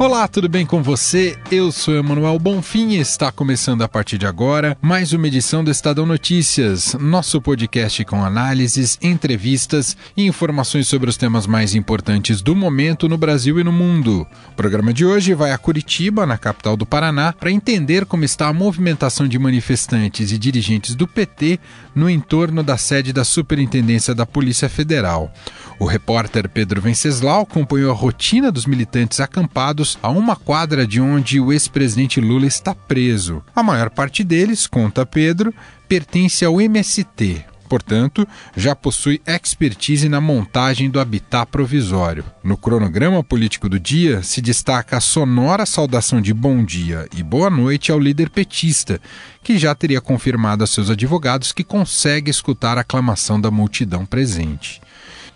Olá, tudo bem com você? Eu sou Emanuel Bonfim e está começando a partir de agora mais uma edição do Estadão Notícias, nosso podcast com análises, entrevistas e informações sobre os temas mais importantes do momento no Brasil e no mundo. O programa de hoje vai a Curitiba, na capital do Paraná, para entender como está a movimentação de manifestantes e dirigentes do PT no entorno da sede da Superintendência da Polícia Federal. O repórter Pedro Venceslau acompanhou a rotina dos militantes acampados a uma quadra de onde o ex-presidente Lula está preso. A maior parte deles, conta Pedro, pertence ao MST, portanto, já possui expertise na montagem do habitat provisório. No cronograma político do dia se destaca a sonora saudação de bom dia e boa noite ao líder petista, que já teria confirmado a seus advogados que consegue escutar a aclamação da multidão presente.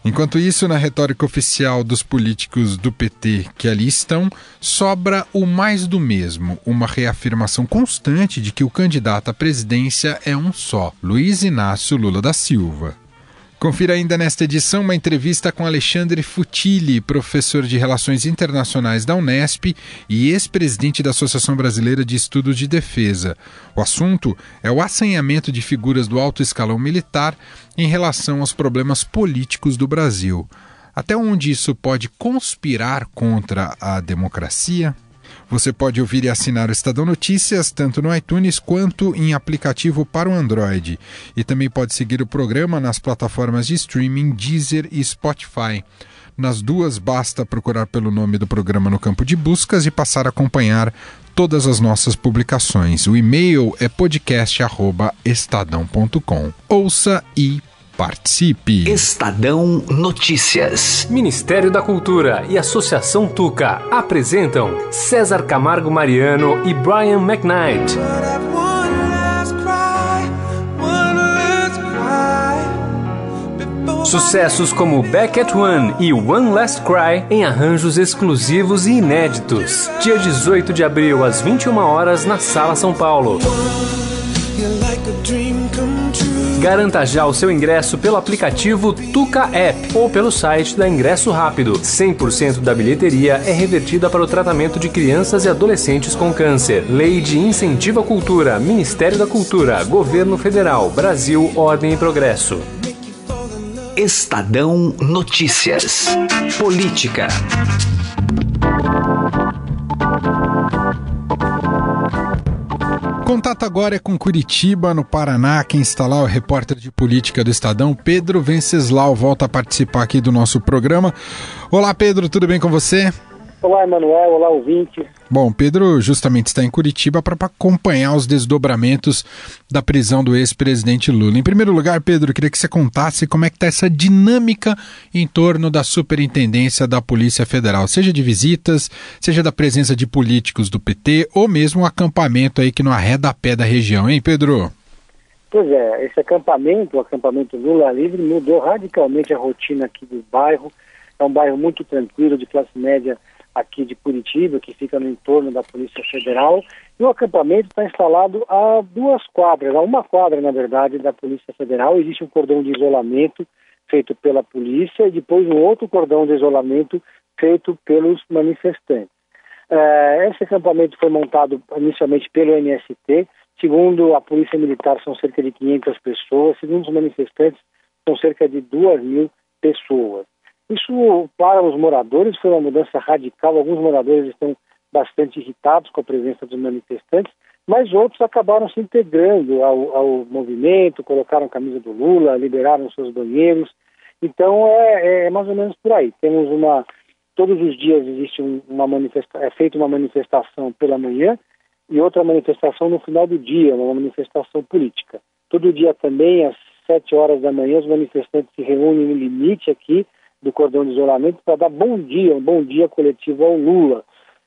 Enquanto isso, na retórica oficial dos políticos do PT que ali estão, sobra o mais do mesmo, uma reafirmação constante de que o candidato à presidência é um só, Luiz Inácio Lula da Silva. Confira ainda nesta edição uma entrevista com Alexandre Futili, professor de Relações Internacionais da Unesp e ex-presidente da Associação Brasileira de Estudos de Defesa. O assunto é o assanhamento de figuras do alto escalão militar em relação aos problemas políticos do Brasil. Até onde isso pode conspirar contra a democracia? Você pode ouvir e assinar o Estadão Notícias tanto no iTunes quanto em aplicativo para o Android. E também pode seguir o programa nas plataformas de streaming Deezer e Spotify. Nas duas, basta procurar pelo nome do programa no campo de buscas e passar a acompanhar todas as nossas publicações. O e-mail é podcast.estadão.com. Ouça e Participe. Estadão Notícias. Ministério da Cultura e Associação Tuca apresentam César Camargo Mariano e Brian McKnight. Sucessos como Back at One e One Last Cry em arranjos exclusivos e inéditos. Dia 18 de abril, às 21 horas, na Sala São Paulo. Garanta já o seu ingresso pelo aplicativo Tuca App ou pelo site da Ingresso Rápido. 100% da bilheteria é revertida para o tratamento de crianças e adolescentes com câncer. Lei de Incentivo à Cultura, Ministério da Cultura, Governo Federal, Brasil, Ordem e Progresso. Estadão Notícias. Política. Contato agora é com Curitiba, no Paraná. Quem está lá é o repórter de política do Estadão, Pedro Venceslau, volta a participar aqui do nosso programa. Olá, Pedro, tudo bem com você? Olá, Emanuel. Olá, ouvinte. Bom, Pedro justamente está em Curitiba para acompanhar os desdobramentos da prisão do ex-presidente Lula. Em primeiro lugar, Pedro, queria que você contasse como é que está essa dinâmica em torno da superintendência da Polícia Federal, seja de visitas, seja da presença de políticos do PT ou mesmo o acampamento aí que não arreda a pé da região, hein, Pedro? Pois é, esse acampamento, o acampamento Lula Livre, mudou radicalmente a rotina aqui do bairro. É um bairro muito tranquilo, de classe média aqui de Curitiba, que fica no entorno da Polícia Federal, e o acampamento está instalado a duas quadras, a uma quadra, na verdade, da Polícia Federal. Existe um cordão de isolamento feito pela polícia e depois um outro cordão de isolamento feito pelos manifestantes. Uh, esse acampamento foi montado inicialmente pelo MST, segundo a Polícia Militar são cerca de 500 pessoas, segundo os manifestantes são cerca de 2 mil pessoas. Isso, para os moradores, foi uma mudança radical. Alguns moradores estão bastante irritados com a presença dos manifestantes, mas outros acabaram se integrando ao, ao movimento, colocaram a camisa do Lula, liberaram seus banheiros. Então, é, é, mais ou menos por aí. Temos uma. Todos os dias existe uma manifestação, é feita uma manifestação pela manhã e outra manifestação no final do dia, uma manifestação política. Todo dia também, às sete horas da manhã, os manifestantes se reúnem no limite aqui do cordão de isolamento para dar bom dia, um bom dia coletivo ao Lula.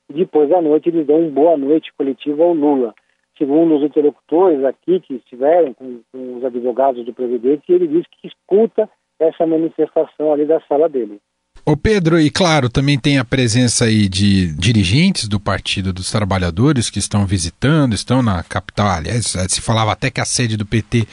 Depois da noite eles dão um boa noite coletivo ao Lula. Segundo os interlocutores aqui que estiveram com, com os advogados do presidente, ele disse que escuta essa manifestação ali da sala dele. Ô Pedro, e claro, também tem a presença aí de dirigentes do Partido dos Trabalhadores que estão visitando, estão na capital. Aliás, se falava até que a sede do PT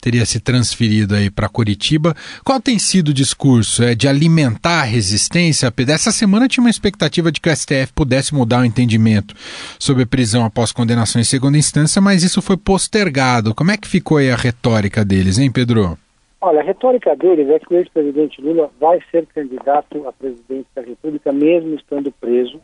teria se transferido aí para Curitiba. Qual tem sido o discurso? É de alimentar a resistência? Essa semana tinha uma expectativa de que o STF pudesse mudar o entendimento sobre prisão após condenação em segunda instância, mas isso foi postergado. Como é que ficou aí a retórica deles, hein, Pedro? Olha, a retórica deles é que o ex-presidente Lula vai ser candidato a presidente da República, mesmo estando preso.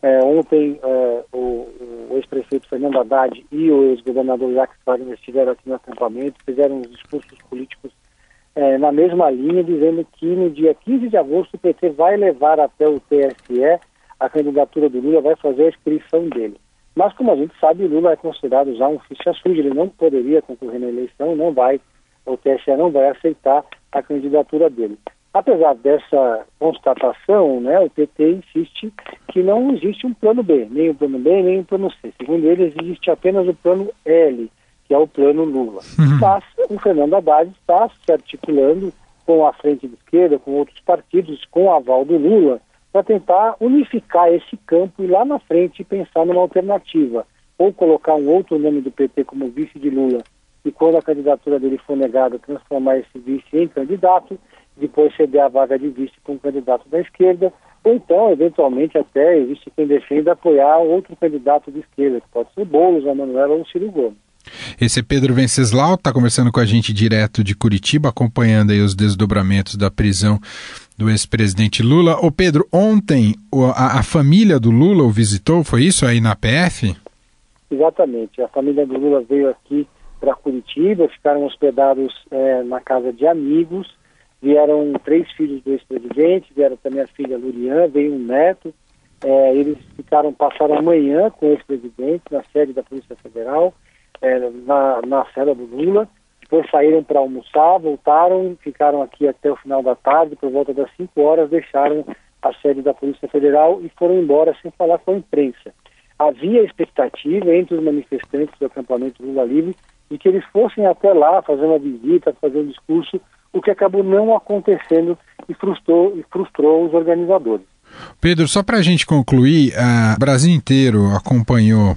É, ontem, é, o, o ex-prefeito Fernando Haddad e o ex-governador Jacques Wagner estiveram aqui no acampamento, fizeram uns discursos políticos é, na mesma linha, dizendo que no dia 15 de agosto o PT vai levar até o TSE a candidatura do Lula, vai fazer a inscrição dele. Mas, como a gente sabe, Lula é considerado já um ficha suja, ele não poderia concorrer na eleição, não vai o TSE não vai aceitar a candidatura dele. Apesar dessa constatação, né, o PT insiste que não existe um plano B, nem o um plano B, nem o um plano C. Segundo eles, existe apenas o plano L, que é o plano Lula. Uhum. Mas o Fernando Haddad está se articulando com a frente de esquerda, com outros partidos, com o aval do Lula, para tentar unificar esse campo e lá na frente pensar numa alternativa. Ou colocar um outro nome do PT como vice de Lula e quando a candidatura dele for negada, transformar esse vice em candidato, depois ceder a vaga de vice para um candidato da esquerda, ou então, eventualmente, até existe quem defenda apoiar outro candidato de esquerda, que pode ser Boulos, a Manuela ou Ciro Gomes. Esse é Pedro Venceslau, está conversando com a gente direto de Curitiba, acompanhando aí os desdobramentos da prisão do ex-presidente Lula. Ô Pedro, ontem a, a, família do Lula o visitou, foi isso aí na PF? Exatamente, a família do Lula veio aqui para Curitiba, ficaram hospedados é, na casa de amigos, vieram três filhos do ex-presidente, vieram também a filha Lurian, veio um neto, é, eles ficaram, passaram a manhã com o ex-presidente na sede da Polícia Federal, é, na, na cela do Lula, depois saíram para almoçar, voltaram, ficaram aqui até o final da tarde, por volta das 5 horas, deixaram a sede da Polícia Federal e foram embora sem falar com a imprensa. Havia expectativa entre os manifestantes do acampamento Lula Livre de que eles fossem até lá fazer uma visita, fazer um discurso, o que acabou não acontecendo e frustrou, e frustrou os organizadores. Pedro, só para a gente concluir, o Brasil inteiro acompanhou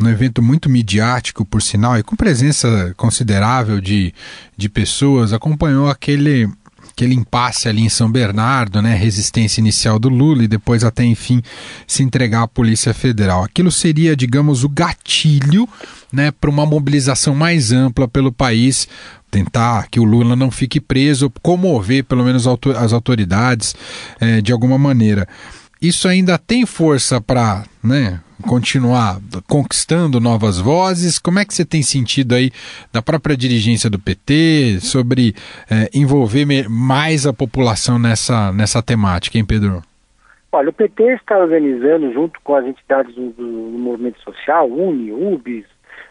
um evento muito midiático, por sinal, e com presença considerável de, de pessoas, acompanhou aquele aquele impasse ali em São Bernardo, né, resistência inicial do Lula e depois até enfim se entregar à Polícia Federal. Aquilo seria, digamos, o gatilho, né, para uma mobilização mais ampla pelo país, tentar que o Lula não fique preso, comover pelo menos as autoridades é, de alguma maneira. Isso ainda tem força para, né, continuar conquistando novas vozes? Como é que você tem sentido aí da própria dirigência do PT sobre é, envolver mais a população nessa, nessa temática, hein, Pedro? Olha, o PT está organizando, junto com as entidades do, do movimento social, UNI, UBS,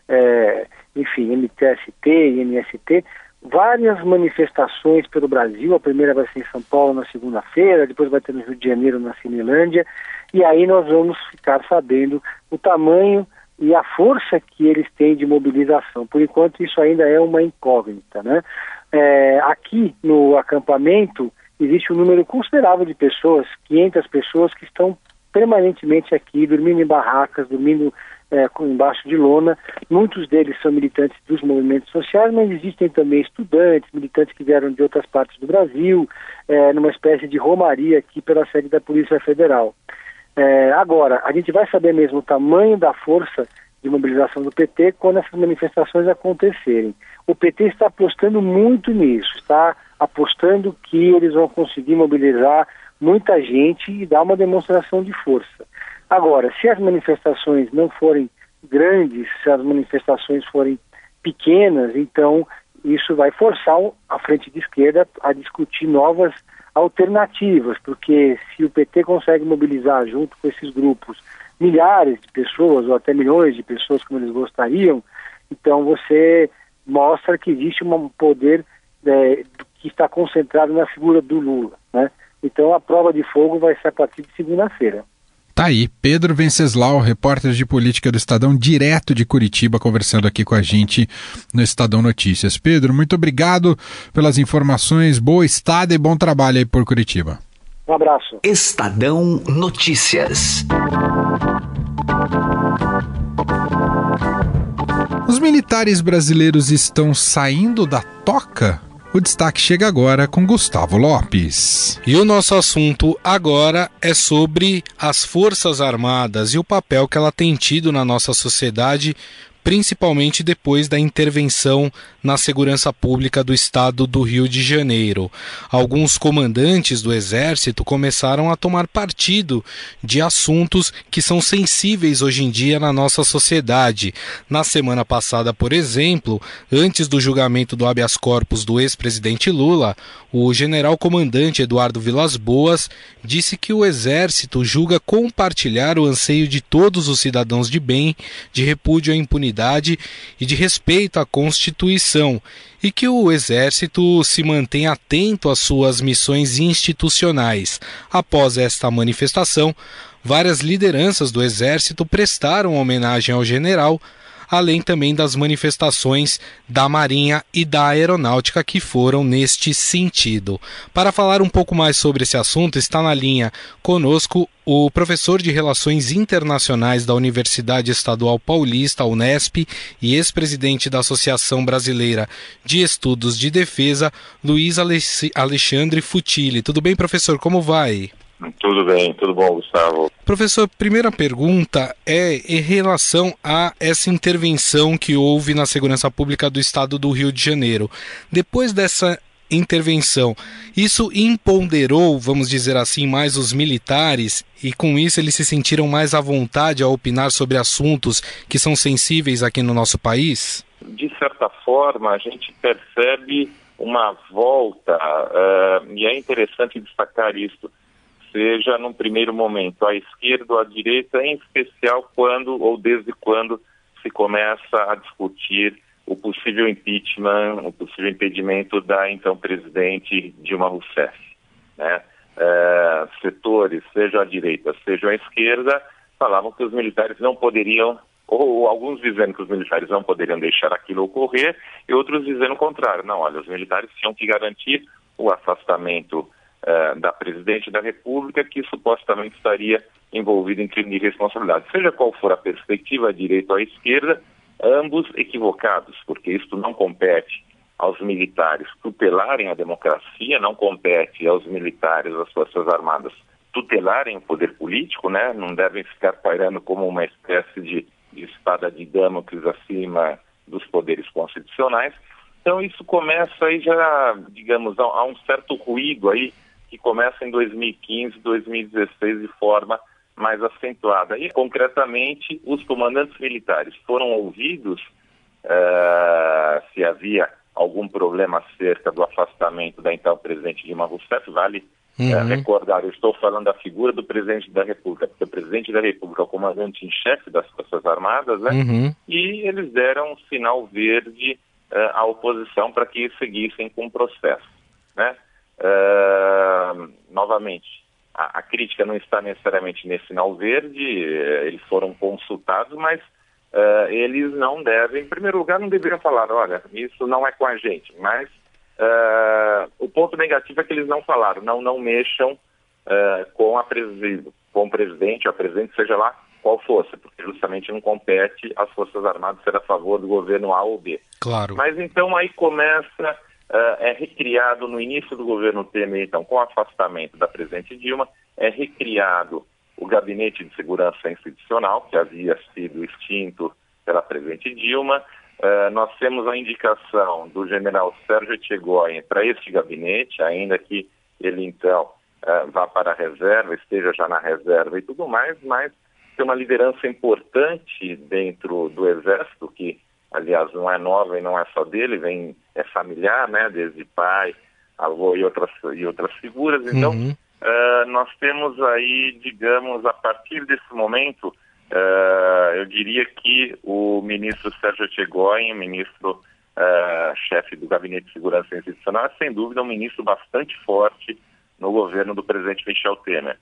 é, enfim, MTST MST, várias manifestações pelo Brasil. A primeira vai ser em São Paulo na segunda-feira, depois vai ter no Rio de Janeiro, na Cinelândia, e aí nós vamos ficar sabendo o tamanho e a força que eles têm de mobilização. Por enquanto, isso ainda é uma incógnita. Né? É, aqui no acampamento existe um número considerável de pessoas, 500 pessoas que estão permanentemente aqui, dormindo em barracas, dormindo é, embaixo de lona. Muitos deles são militantes dos movimentos sociais, mas existem também estudantes, militantes que vieram de outras partes do Brasil, é, numa espécie de romaria aqui pela sede da Polícia Federal. É, agora, a gente vai saber mesmo o tamanho da força de mobilização do PT quando essas manifestações acontecerem. O PT está apostando muito nisso, está apostando que eles vão conseguir mobilizar muita gente e dar uma demonstração de força. Agora, se as manifestações não forem grandes, se as manifestações forem pequenas, então isso vai forçar a frente de esquerda a discutir novas alternativas, porque se o PT consegue mobilizar junto com esses grupos milhares de pessoas ou até milhões de pessoas como eles gostariam, então você mostra que existe um poder é, que está concentrado na figura do Lula, né? Então a prova de fogo vai ser a partir de segunda-feira. Tá aí, Pedro Venceslau, repórter de política do Estadão, direto de Curitiba, conversando aqui com a gente no Estadão Notícias. Pedro, muito obrigado pelas informações, boa estada e bom trabalho aí por Curitiba. Um abraço. Estadão Notícias. Os militares brasileiros estão saindo da toca? O destaque chega agora com Gustavo Lopes. E o nosso assunto agora é sobre as Forças Armadas e o papel que ela tem tido na nossa sociedade principalmente depois da intervenção na segurança pública do estado do Rio de Janeiro. Alguns comandantes do exército começaram a tomar partido de assuntos que são sensíveis hoje em dia na nossa sociedade. Na semana passada, por exemplo, antes do julgamento do habeas corpus do ex-presidente Lula, o general comandante Eduardo Vilas Boas disse que o exército julga compartilhar o anseio de todos os cidadãos de bem de repúdio à impunidade e de respeito à Constituição, e que o Exército se mantém atento às suas missões institucionais. Após esta manifestação, várias lideranças do Exército prestaram homenagem ao general além também das manifestações da Marinha e da Aeronáutica que foram neste sentido. Para falar um pouco mais sobre esse assunto, está na linha conosco o professor de Relações Internacionais da Universidade Estadual Paulista, Unesp, e ex-presidente da Associação Brasileira de Estudos de Defesa, Luiz Alexandre Futili. Tudo bem, professor? Como vai? Tudo bem, tudo bom, Gustavo. Professor, primeira pergunta é em relação a essa intervenção que houve na segurança pública do estado do Rio de Janeiro. Depois dessa intervenção, isso imponderou, vamos dizer assim, mais os militares e com isso eles se sentiram mais à vontade a opinar sobre assuntos que são sensíveis aqui no nosso país? De certa forma, a gente percebe uma volta, uh, e é interessante destacar isso seja num primeiro momento à esquerda ou à direita, em especial quando ou desde quando se começa a discutir o possível impeachment, o possível impedimento da então presidente Dilma Rousseff. Né? É, setores, seja à direita, seja à esquerda, falavam que os militares não poderiam, ou alguns dizendo que os militares não poderiam deixar aquilo ocorrer, e outros dizendo o contrário. Não, olha, os militares tinham que garantir o afastamento uh, da presidente da República que supostamente estaria envolvido em crime de responsabilidade. Seja qual for a perspectiva, à direita ou à esquerda, ambos equivocados, porque isto não compete aos militares tutelarem a democracia, não compete aos militares, às Forças Armadas tutelarem o poder político, né? não devem ficar pairando como uma espécie de, de espada de Damocles acima dos poderes constitucionais. Então isso começa aí já, digamos, há um certo ruído aí que começa em 2015, 2016 de forma mais acentuada. E, concretamente, os comandantes militares foram ouvidos uh, se havia algum problema acerca do afastamento da então presidente Dilma Rousseff, vale eh, uhum. uh, recordar, eu estou falando da figura do presidente da República, porque o presidente da República é o comandante em chefe das Forças Armadas, né? Uhum. E eles deram um sinal verde uh, à oposição para que seguissem com o processo, né? Uh, novamente, a, a, crítica não está necessariamente nesse sinal verde, uh, eles foram consultados, mas uh, eles não devem, em primeiro lugar, não deveriam falar, olha, isso não é com a gente, mas eh, o ponto negativo é que eles não falaram, não, não mexam com, a presi com o presidente, a presidente, seja lá qual fosse, porque justamente não compete às Forças Armadas ser a favor do governo A ou B. Claro. Mas então aí começa uh, é recriado no início do governo Temer, então, com o afastamento da presidente Dilma, é recriado o Gabinete de Segurança Institucional, que havia sido extinto pela presidente Dilma. Uh, nós temos a indicação do general Sérgio Etchegoyen para este gabinete, ainda que ele, então, uh, vá para a reserva, esteja já na reserva e tudo mais, mas tem uma liderança importante dentro do Exército, que aliás, não é nova e não é só dele, vem, é familiar, né, desde pai, avô e outras, e outras figuras. Então, uhum. uh, nós temos aí, digamos, a partir desse momento, uh, eu diria que o ministro Sérgio Tchegoin, ministro uh, chefe do Gabinete de Segurança Institucional, é sem dúvida um ministro bastante forte no governo do presidente Michel Temer.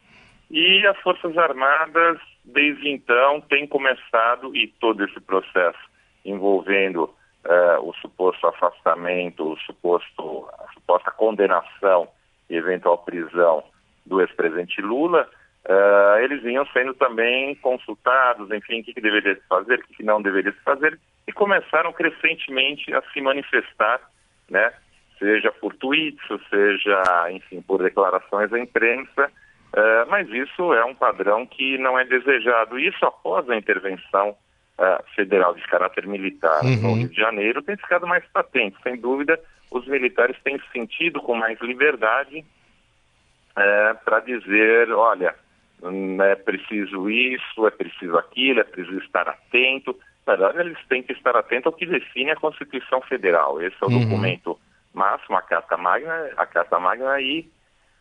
E as Forças Armadas, desde então, têm começado, e todo esse processo envolvendo uh, o suposto afastamento, o suposto, a suposta condenação e eventual prisão do ex-presidente Lula, uh, eles vinham sendo também consultados, enfim, o que, que deveria se fazer, o que, que não deveria se fazer, e começaram crescentemente a se manifestar, né, seja por tweets, seja, enfim, por declarações à imprensa, uh, mas isso é um padrão que não é desejado. Isso após a intervenção uh, federal de caráter militar uhum. no Rio de Janeiro tem ficado mais patente. Sem dúvida, os militares têm se sentido com mais liberdade é, para dizer, olha, hum, é preciso isso, é preciso aquilo, é preciso estar atento. Na verdade, eles têm que estar atentos ao que define a Constituição Federal. Esse é o uhum. documento máximo, a Carta Magna, a Carta Magna e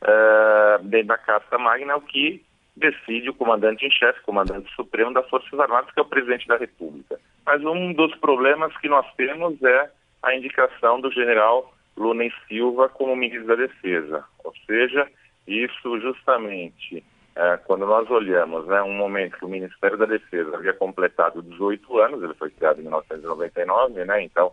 uh, dentro da Carta Magna o que decide o comandante em chefe, comandante supremo das Forças Armadas, que é o presidente da República. Mas um dos problemas que nós temos é a indicação do general Luna Silva como ministro da Defesa. Ou seja, isso justamente é, quando nós olhamos né, um momento que o Ministério da Defesa havia completado 18 anos, ele foi criado em 1999, né, então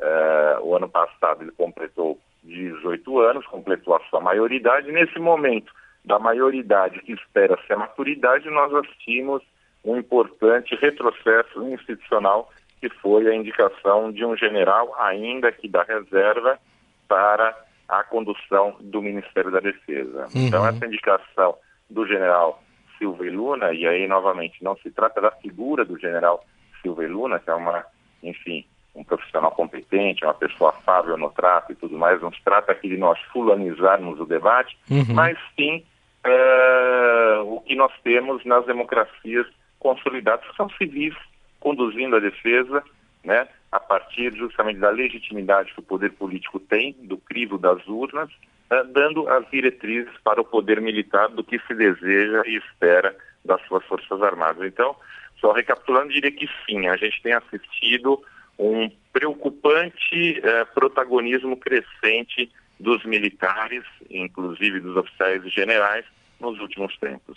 é, o ano passado ele completou 18 anos, completou a sua maioridade. Nesse momento da maioridade que espera-se a maturidade, nós assistimos um importante retrocesso institucional que foi a indicação de um general, ainda que da reserva, para a condução do Ministério da Defesa. Uhum. Então, essa indicação do general Silva e Luna, e aí, novamente, não se trata da figura do general Silva e Luna, que é uma, enfim, um profissional competente, uma pessoa afável no trato e tudo mais, não se trata aqui de nós fulanizarmos o debate, uhum. mas sim é, o que nós temos nas democracias consolidadas, que são civis conduzindo a defesa, né, a partir justamente da legitimidade que o poder político tem, do crivo das urnas, uh, dando as diretrizes para o poder militar do que se deseja e espera das suas Forças Armadas. Então, só recapitulando, diria que sim, a gente tem assistido um preocupante uh, protagonismo crescente dos militares, inclusive dos oficiais e generais, nos últimos tempos.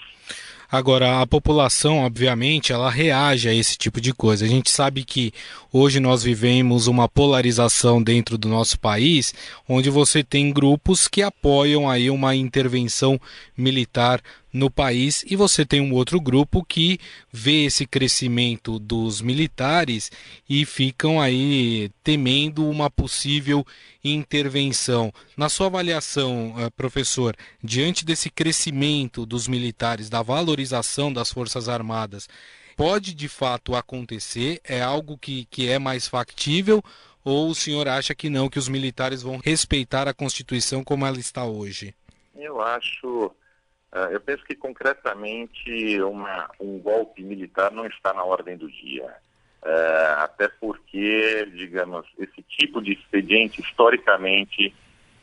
Agora, a população, obviamente, ela reage a esse tipo de coisa. A gente sabe que hoje nós vivemos uma polarização dentro do nosso país, onde você tem grupos que apoiam aí uma intervenção militar no país e você tem um outro grupo que vê esse crescimento dos militares e ficam aí temendo uma possível intervenção. Na sua avaliação, eh, professor, diante desse crescimento dos militares, da valorização das Forças Armadas, pode de fato acontecer? É algo que, que é mais factível? Ou o senhor acha que não, que os militares vão respeitar a Constituição como ela está hoje? Eu acho eu penso que concretamente uma, um golpe militar não está na ordem do dia. Uh, até porque, digamos, esse tipo de expediente, historicamente,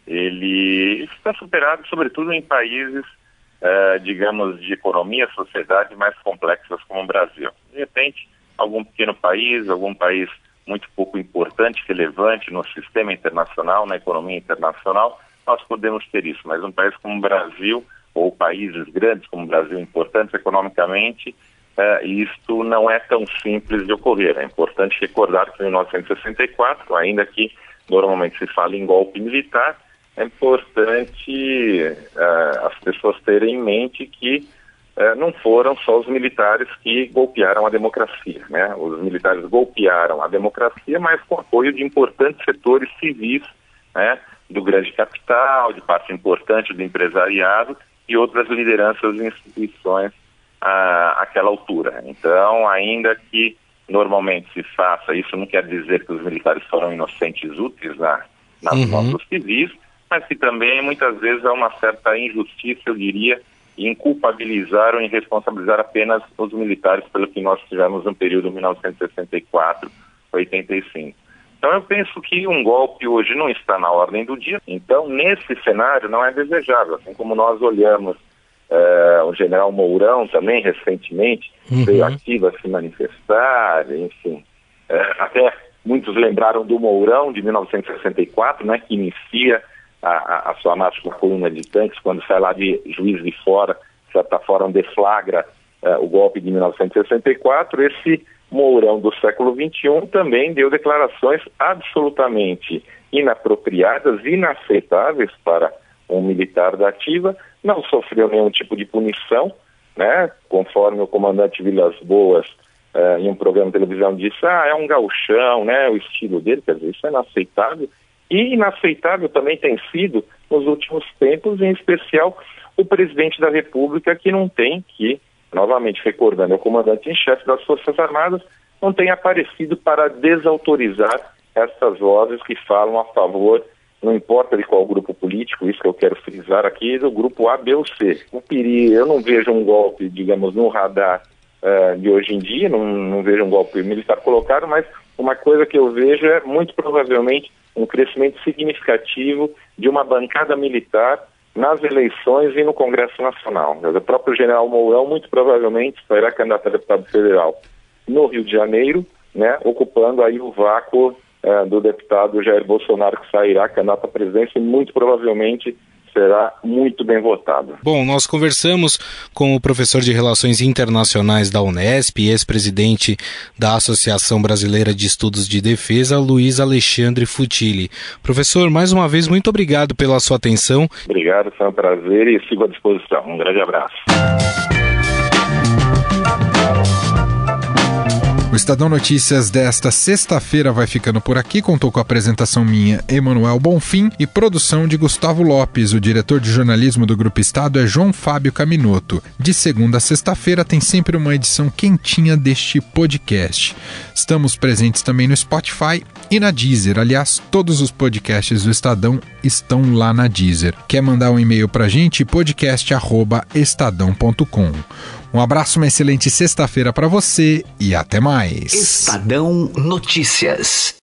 ele está superado, sobretudo em países, uh, digamos, de economia, sociedade mais complexas como o Brasil. De repente, algum pequeno país, algum país muito pouco importante, relevante no sistema internacional, na economia internacional, nós podemos ter isso. Mas um país como o Brasil ou países grandes como o Brasil, importantes economicamente, uh, isto não é tão simples de ocorrer. É importante recordar que em 1964, ainda que normalmente se fale em golpe militar, é importante uh, as pessoas terem em mente que uh, não foram só os militares que golpearam a democracia. Né? Os militares golpearam a democracia, mas com apoio de importantes setores civis, né? do grande capital, de parte importante do empresariado, e outras lideranças e instituições à, àquela altura. Então, ainda que normalmente se faça, isso não quer dizer que os militares foram inocentes úteis na, nas uhum. mãos civis, mas que também muitas vezes há uma certa injustiça, eu diria, em culpabilizar ou em responsabilizar apenas os militares pelo que nós tivemos no período 1964-85. Então eu penso que um golpe hoje não está na ordem do dia. Então nesse cenário não é desejável, assim como nós olhamos é, o general Mourão também recentemente uhum. veio aqui a se manifestar, enfim, é, até muitos lembraram do Mourão de 1964, né, que inicia a, a, a sua marcha com coluna de tanques quando sai lá de Juiz de Fora, de certa forma deflagra é, o golpe de 1964. Esse Mourão do século XXI também deu declarações absolutamente inapropriadas, inaceitáveis para um militar da ativa, não sofreu nenhum tipo de punição, né? Conforme o comandante Vilas Boas, uh, em um programa de televisão, disse: ah, é um gauchão, né? O estilo dele, quer dizer, isso é inaceitável. E inaceitável também tem sido, nos últimos tempos, em especial, o presidente da República, que não tem, que, novamente recordando, é o comandante em chefe das Forças Armadas, não tem aparecido para desautorizar essas vozes que falam a favor, não importa de qual grupo político, isso que eu quero frisar aqui, do grupo A, B ou C. O perigo, eu não vejo um golpe, digamos, no radar uh, de hoje em dia, não, não vejo um golpe militar colocado, mas uma coisa que eu vejo é muito provavelmente um crescimento significativo de uma bancada militar nas eleições e no Congresso Nacional. O próprio general Mourão muito provavelmente será candidato a deputado federal no Rio de Janeiro, né, ocupando aí o vácuo é, do deputado Jair Bolsonaro, que sairá candidato à presidência e muito provavelmente será muito bem votado. Bom, nós conversamos com o professor de Relações Internacionais da Unesp e ex-presidente da Associação Brasileira de Estudos de Defesa, Luiz Alexandre Futili. Professor, mais uma vez, muito obrigado pela sua atenção. Obrigado, foi um prazer e sigo à disposição. Um grande abraço. Estadão Notícias desta sexta-feira vai ficando por aqui. Contou com a apresentação minha, Emanuel Bonfim, e produção de Gustavo Lopes. O diretor de jornalismo do Grupo Estado é João Fábio Caminoto. De segunda a sexta-feira tem sempre uma edição quentinha deste podcast. Estamos presentes também no Spotify e na Deezer. Aliás, todos os podcasts do Estadão estão lá na Deezer. Quer mandar um e-mail pra gente? podcast@estadão.com. Um abraço, uma excelente sexta-feira para você e até mais. Estadão Notícias.